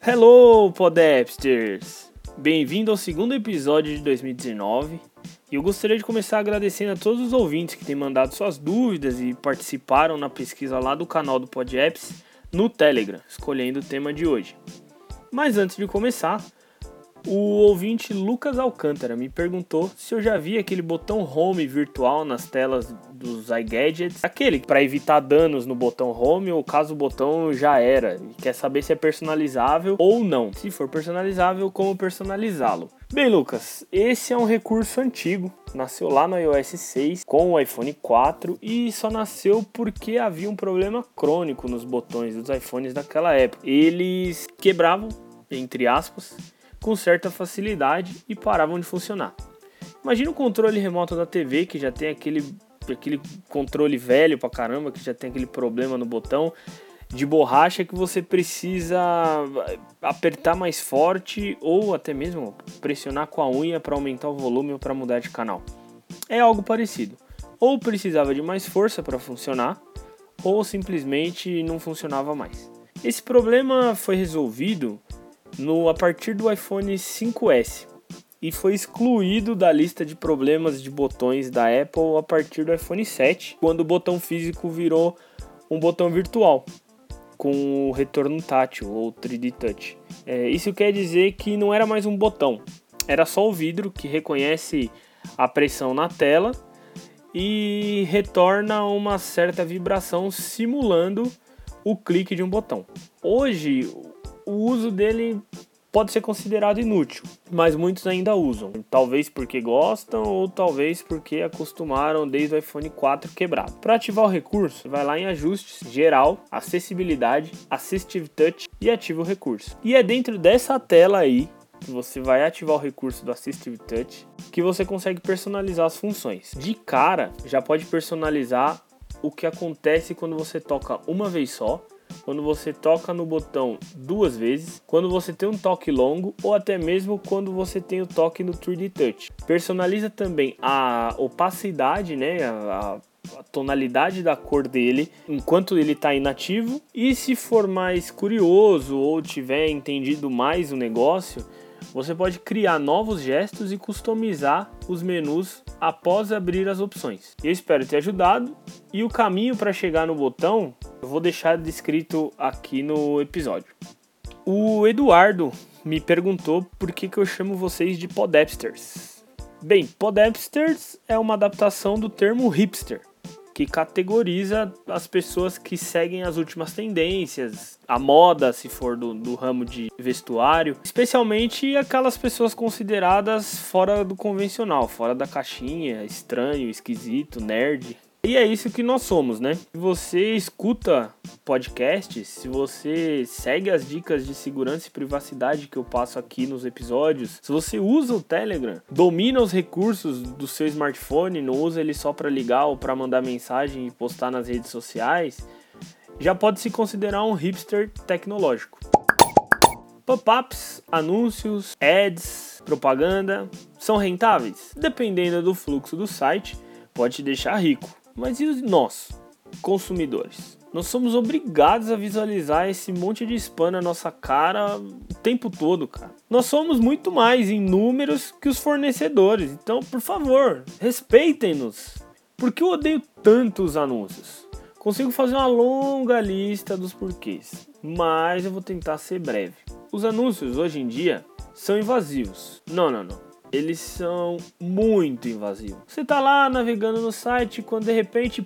Hello, Podapsters! Bem-vindo ao segundo episódio de 2019 e eu gostaria de começar agradecendo a todos os ouvintes que têm mandado suas dúvidas e participaram na pesquisa lá do canal do PodApps no Telegram, escolhendo o tema de hoje. Mas antes de começar, o ouvinte Lucas Alcântara me perguntou se eu já vi aquele botão home virtual nas telas dos iGadgets, aquele para evitar danos no botão home ou caso o botão já era e quer saber se é personalizável ou não. Se for personalizável, como personalizá-lo. Bem, Lucas, esse é um recurso antigo, nasceu lá no iOS 6 com o iPhone 4 e só nasceu porque havia um problema crônico nos botões dos iPhones daquela época. Eles quebravam, entre aspas, com certa facilidade e paravam de funcionar. Imagina o controle remoto da TV que já tem aquele, aquele controle velho pra caramba, que já tem aquele problema no botão de borracha que você precisa apertar mais forte ou até mesmo pressionar com a unha para aumentar o volume ou para mudar de canal. É algo parecido. Ou precisava de mais força para funcionar, ou simplesmente não funcionava mais. Esse problema foi resolvido no, a partir do iPhone 5S e foi excluído da lista de problemas de botões da Apple a partir do iPhone 7, quando o botão físico virou um botão virtual com o retorno tátil ou 3D Touch. É, isso quer dizer que não era mais um botão, era só o vidro que reconhece a pressão na tela e retorna uma certa vibração simulando o clique de um botão. Hoje o uso dele pode ser considerado inútil, mas muitos ainda usam. Talvez porque gostam ou talvez porque acostumaram desde o iPhone 4 quebrado. Para ativar o recurso, vai lá em ajustes, geral, acessibilidade, assistive touch e ativa o recurso. E é dentro dessa tela aí que você vai ativar o recurso do Assistive Touch que você consegue personalizar as funções. De cara, já pode personalizar o que acontece quando você toca uma vez só quando você toca no botão duas vezes, quando você tem um toque longo ou até mesmo quando você tem o toque no 3D Touch. Personaliza também a opacidade, né, a, a tonalidade da cor dele enquanto ele está inativo. E se for mais curioso ou tiver entendido mais o negócio, você pode criar novos gestos e customizar os menus após abrir as opções. Eu espero ter ajudado e o caminho para chegar no botão eu vou deixar descrito aqui no episódio. O Eduardo me perguntou por que, que eu chamo vocês de Podapsters. Bem, Podapsters é uma adaptação do termo hipster, que categoriza as pessoas que seguem as últimas tendências, a moda, se for do, do ramo de vestuário, especialmente aquelas pessoas consideradas fora do convencional, fora da caixinha, estranho, esquisito, nerd. E é isso que nós somos, né? Se você escuta podcasts, se você segue as dicas de segurança e privacidade que eu passo aqui nos episódios, se você usa o Telegram, domina os recursos do seu smartphone, não usa ele só para ligar ou para mandar mensagem e postar nas redes sociais, já pode se considerar um hipster tecnológico. Pop-ups, anúncios, ads, propaganda são rentáveis? Dependendo do fluxo do site, pode te deixar rico mas e nós, consumidores? Nós somos obrigados a visualizar esse monte de spam na nossa cara o tempo todo, cara. Nós somos muito mais em números que os fornecedores. Então, por favor, respeitem-nos. Por que eu odeio tanto os anúncios? Consigo fazer uma longa lista dos porquês, mas eu vou tentar ser breve. Os anúncios hoje em dia são invasivos. Não, não, não eles são muito invasivos. Você tá lá navegando no site quando de repente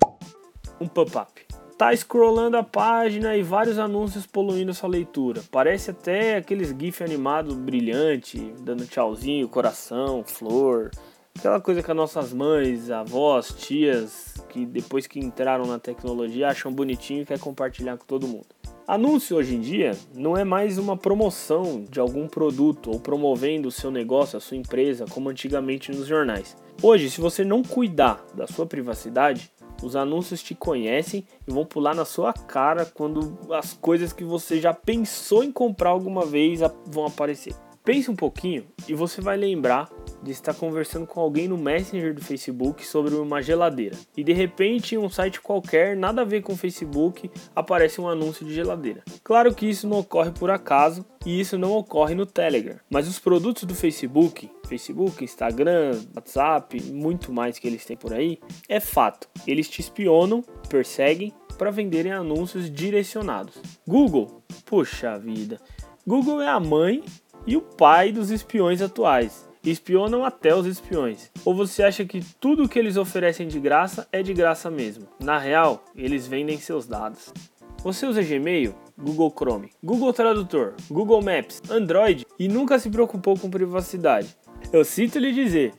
um pop-up. Tá scrollando a página e vários anúncios poluindo sua leitura. Parece até aqueles gif animados brilhante, dando tchauzinho, coração, flor. Aquela coisa que as nossas mães, avós, tias, que depois que entraram na tecnologia acham bonitinho e quer compartilhar com todo mundo. Anúncio hoje em dia não é mais uma promoção de algum produto ou promovendo o seu negócio, a sua empresa, como antigamente nos jornais. Hoje, se você não cuidar da sua privacidade, os anúncios te conhecem e vão pular na sua cara quando as coisas que você já pensou em comprar alguma vez vão aparecer. Pense um pouquinho e você vai lembrar de estar conversando com alguém no Messenger do Facebook sobre uma geladeira. E de repente, em um site qualquer, nada a ver com o Facebook, aparece um anúncio de geladeira. Claro que isso não ocorre por acaso e isso não ocorre no Telegram. Mas os produtos do Facebook, Facebook, Instagram, WhatsApp, muito mais que eles têm por aí, é fato. Eles te espionam, perseguem para venderem anúncios direcionados. Google, puxa vida. Google é a mãe e o pai dos espiões atuais. Espionam até os espiões. Ou você acha que tudo que eles oferecem de graça é de graça mesmo? Na real, eles vendem seus dados. Você usa Gmail, Google Chrome, Google Tradutor, Google Maps, Android e nunca se preocupou com privacidade. Eu sinto lhe dizer,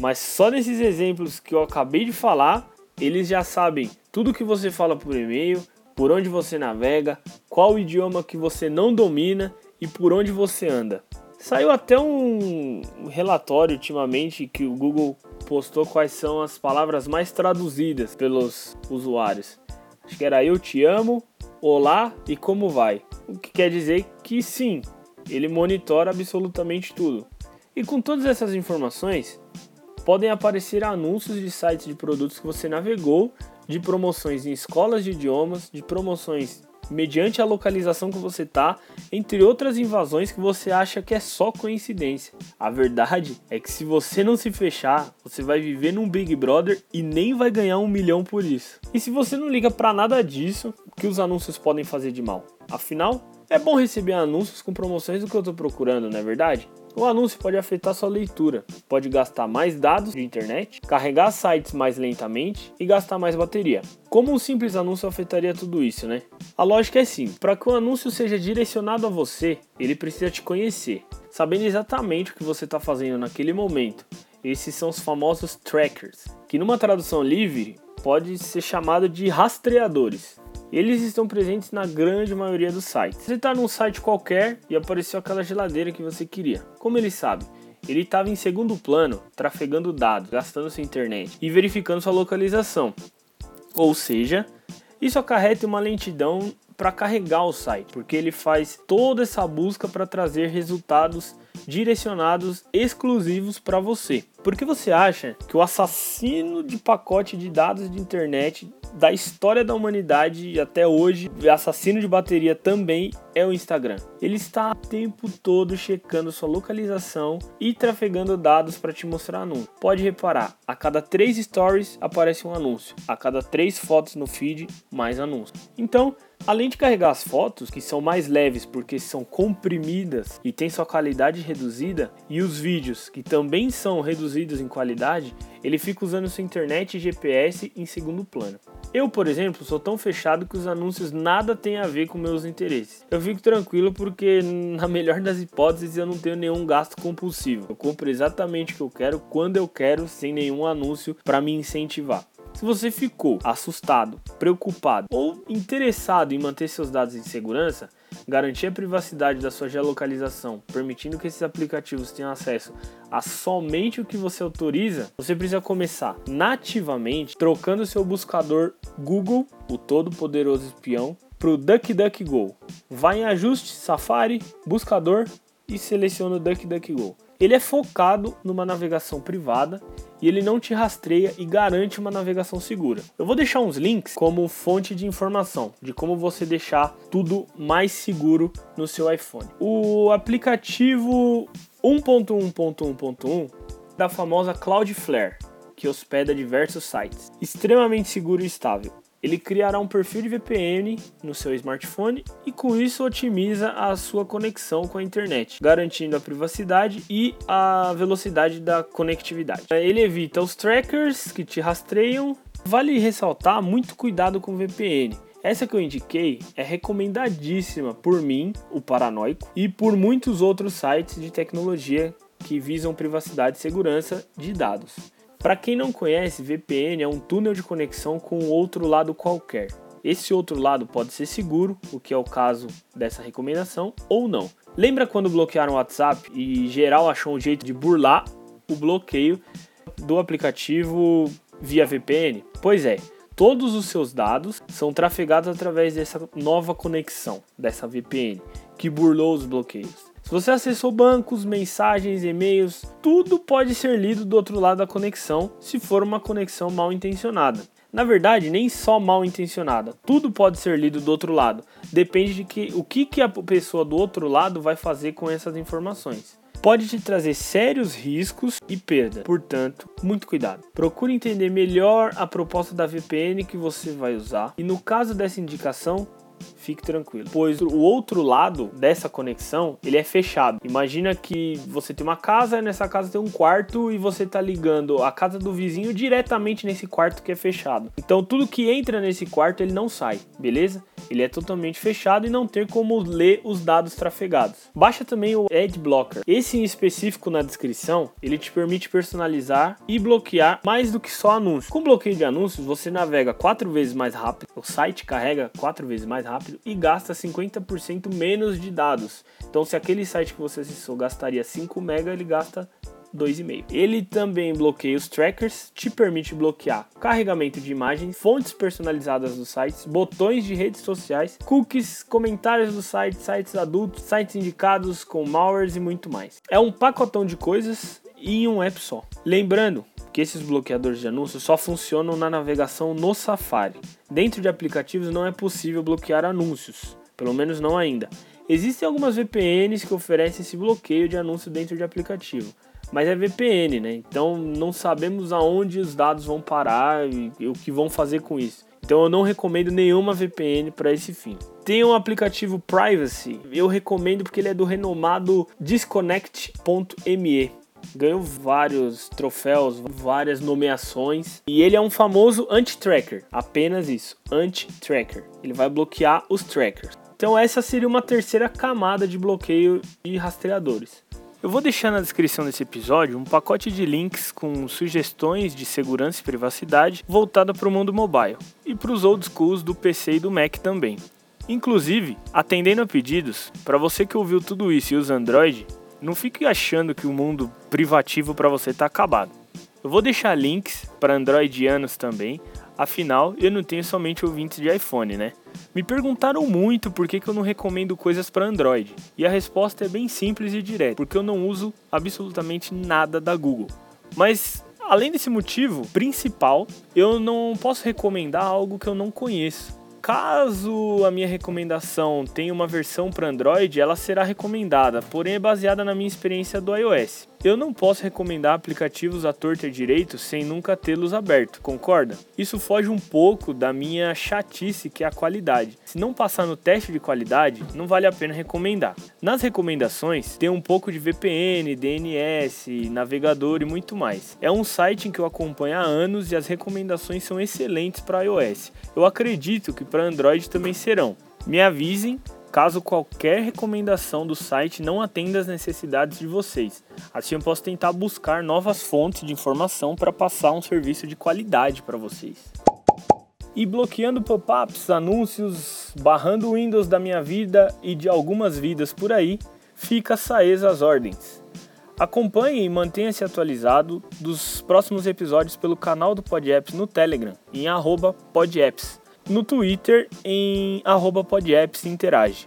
mas só nesses exemplos que eu acabei de falar, eles já sabem tudo que você fala por e-mail, por onde você navega, qual idioma que você não domina e por onde você anda. Saiu até um relatório ultimamente que o Google postou quais são as palavras mais traduzidas pelos usuários. Acho que era eu te amo, olá e como vai. O que quer dizer que sim, ele monitora absolutamente tudo. E com todas essas informações, podem aparecer anúncios de sites de produtos que você navegou, de promoções em escolas de idiomas, de promoções mediante a localização que você tá, entre outras invasões que você acha que é só coincidência. A verdade é que se você não se fechar, você vai viver num Big Brother e nem vai ganhar um milhão por isso. E se você não liga para nada disso, o que os anúncios podem fazer de mal? Afinal, é bom receber anúncios com promoções do que eu estou procurando, não é verdade? O anúncio pode afetar sua leitura, pode gastar mais dados de internet, carregar sites mais lentamente e gastar mais bateria. Como um simples anúncio afetaria tudo isso, né? A lógica é simples: para que o anúncio seja direcionado a você, ele precisa te conhecer, sabendo exatamente o que você está fazendo naquele momento. Esses são os famosos trackers, que numa tradução livre pode ser chamado de rastreadores. Eles estão presentes na grande maioria dos sites. Você está num site qualquer e apareceu aquela geladeira que você queria. Como ele sabe? Ele estava em segundo plano, trafegando dados, gastando sua internet e verificando sua localização. Ou seja, isso acarreta uma lentidão para carregar o site, porque ele faz toda essa busca para trazer resultados direcionados exclusivos para você. Por que você acha que o assassino de pacote de dados de internet da história da humanidade até hoje, assassino de bateria também é o Instagram. Ele está o tempo todo checando sua localização e trafegando dados para te mostrar anúncio. Pode reparar, a cada três stories aparece um anúncio, a cada três fotos no feed mais anúncio. Então Além de carregar as fotos, que são mais leves porque são comprimidas e têm sua qualidade reduzida, e os vídeos, que também são reduzidos em qualidade, ele fica usando sua internet e GPS em segundo plano. Eu, por exemplo, sou tão fechado que os anúncios nada têm a ver com meus interesses. Eu fico tranquilo porque, na melhor das hipóteses, eu não tenho nenhum gasto compulsivo. Eu compro exatamente o que eu quero, quando eu quero, sem nenhum anúncio para me incentivar. Se você ficou assustado, preocupado ou interessado em manter seus dados em segurança, garantir a privacidade da sua geolocalização, permitindo que esses aplicativos tenham acesso a somente o que você autoriza, você precisa começar nativamente trocando seu buscador Google, o todo poderoso espião, para o DuckDuckGo. Vai em ajuste, Safari, buscador e seleciona o DuckDuckGo. Ele é focado numa navegação privada e ele não te rastreia e garante uma navegação segura. Eu vou deixar uns links como fonte de informação de como você deixar tudo mais seguro no seu iPhone. O aplicativo 1.1.1.1 da famosa Cloudflare, que hospeda diversos sites, extremamente seguro e estável ele criará um perfil de VPN no seu smartphone e com isso otimiza a sua conexão com a internet, garantindo a privacidade e a velocidade da conectividade. Ele evita os trackers que te rastreiam. Vale ressaltar muito cuidado com VPN. Essa que eu indiquei é recomendadíssima por mim, o paranoico, e por muitos outros sites de tecnologia que visam privacidade e segurança de dados. Para quem não conhece, VPN é um túnel de conexão com outro lado qualquer. Esse outro lado pode ser seguro, o que é o caso dessa recomendação, ou não. Lembra quando bloquearam o WhatsApp e geral achou um jeito de burlar o bloqueio do aplicativo via VPN? Pois é, todos os seus dados são trafegados através dessa nova conexão, dessa VPN, que burlou os bloqueios. Se você acessou bancos, mensagens, e-mails, tudo pode ser lido do outro lado da conexão se for uma conexão mal intencionada. Na verdade, nem só mal intencionada, tudo pode ser lido do outro lado. Depende de que, o que, que a pessoa do outro lado vai fazer com essas informações pode te trazer sérios riscos e perda. Portanto, muito cuidado. Procure entender melhor a proposta da VPN que você vai usar e no caso dessa indicação, fique tranquilo, pois o outro lado dessa conexão ele é fechado. Imagina que você tem uma casa, nessa casa tem um quarto e você está ligando a casa do vizinho diretamente nesse quarto que é fechado. Então tudo que entra nesse quarto ele não sai, beleza? Ele é totalmente fechado e não tem como ler os dados trafegados. Baixa também o Ad Blocker. Esse em específico na descrição, ele te permite personalizar e bloquear mais do que só anúncios. Com bloqueio de anúncios, você navega quatro vezes mais rápido, o site carrega quatro vezes mais rápido e gasta 50% menos de dados. Então, se aquele site que você acessou gastaria 5 MB, ele gasta 2,5. Ele também bloqueia os trackers, te permite bloquear carregamento de imagens, fontes personalizadas dos sites, botões de redes sociais, cookies, comentários do site, sites adultos, sites indicados com malwares e muito mais. É um pacotão de coisas em um app só. Lembrando que esses bloqueadores de anúncios só funcionam na navegação no Safari. Dentro de aplicativos não é possível bloquear anúncios, pelo menos não ainda. Existem algumas VPNs que oferecem esse bloqueio de anúncio dentro de aplicativo, mas é VPN, né? Então não sabemos aonde os dados vão parar e, o que vão fazer com isso. Então eu não recomendo nenhuma VPN para esse fim. Tem um aplicativo Privacy, eu recomendo porque ele é do renomado Disconnect.me. Ganhou vários troféus, várias nomeações e ele é um famoso anti-tracker, apenas isso, anti-tracker. Ele vai bloquear os trackers. Então essa seria uma terceira camada de bloqueio de rastreadores. Eu vou deixar na descrição desse episódio um pacote de links com sugestões de segurança e privacidade voltada para o mundo mobile e para os old schools do PC e do Mac também. Inclusive, atendendo a pedidos, para você que ouviu tudo isso e usa Android, não fique achando que o mundo privativo para você está acabado. Eu vou deixar links para androidianos também, afinal eu não tenho somente ouvintes de iPhone, né? Me perguntaram muito por que, que eu não recomendo coisas para Android, e a resposta é bem simples e direta, porque eu não uso absolutamente nada da Google. Mas além desse motivo principal, eu não posso recomendar algo que eu não conheço. Caso a minha recomendação tenha uma versão para Android, ela será recomendada, porém é baseada na minha experiência do iOS. Eu não posso recomendar aplicativos à torta e direito sem nunca tê-los aberto, concorda? Isso foge um pouco da minha chatice que é a qualidade. Se não passar no teste de qualidade, não vale a pena recomendar. Nas recomendações tem um pouco de VPN, DNS, navegador e muito mais. É um site em que eu acompanho há anos e as recomendações são excelentes para iOS. Eu acredito que para Android também serão. Me avisem caso qualquer recomendação do site não atenda às necessidades de vocês. Assim eu posso tentar buscar novas fontes de informação para passar um serviço de qualidade para vocês. E bloqueando pop-ups, anúncios, barrando Windows da minha vida e de algumas vidas por aí, fica Saez às ordens. Acompanhe e mantenha-se atualizado dos próximos episódios pelo canal do PodApps no Telegram, em podapps no Twitter em @podapps_interage.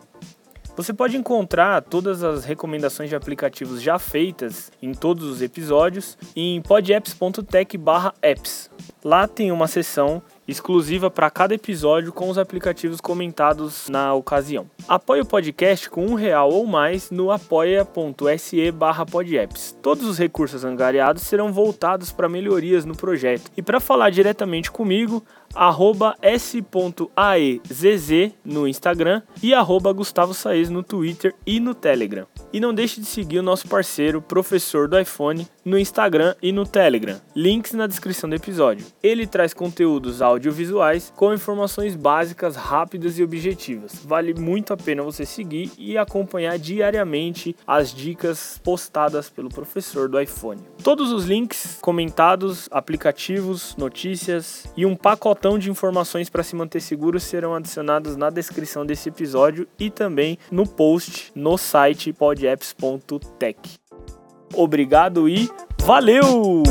Você pode encontrar todas as recomendações de aplicativos já feitas em todos os episódios em podapps.tech/apps. Lá tem uma seção exclusiva para cada episódio com os aplicativos comentados na ocasião. Apoie o podcast com um real ou mais no apoia.se podapps. Todos os recursos angariados serão voltados para melhorias no projeto. E para falar diretamente comigo, arroba s.aezz no Instagram e arroba Gustavo Saez no Twitter e no Telegram. E não deixe de seguir o nosso parceiro, professor do iPhone, no Instagram e no Telegram. Links na descrição do episódio. Ele traz conteúdos audiovisuais com informações básicas, rápidas e objetivas. Vale muito a pena você seguir e acompanhar diariamente as dicas postadas pelo professor do iPhone. Todos os links comentados, aplicativos, notícias e um pacotão de informações para se manter seguro serão adicionados na descrição desse episódio e também no post no site podapps.tech. Obrigado e valeu!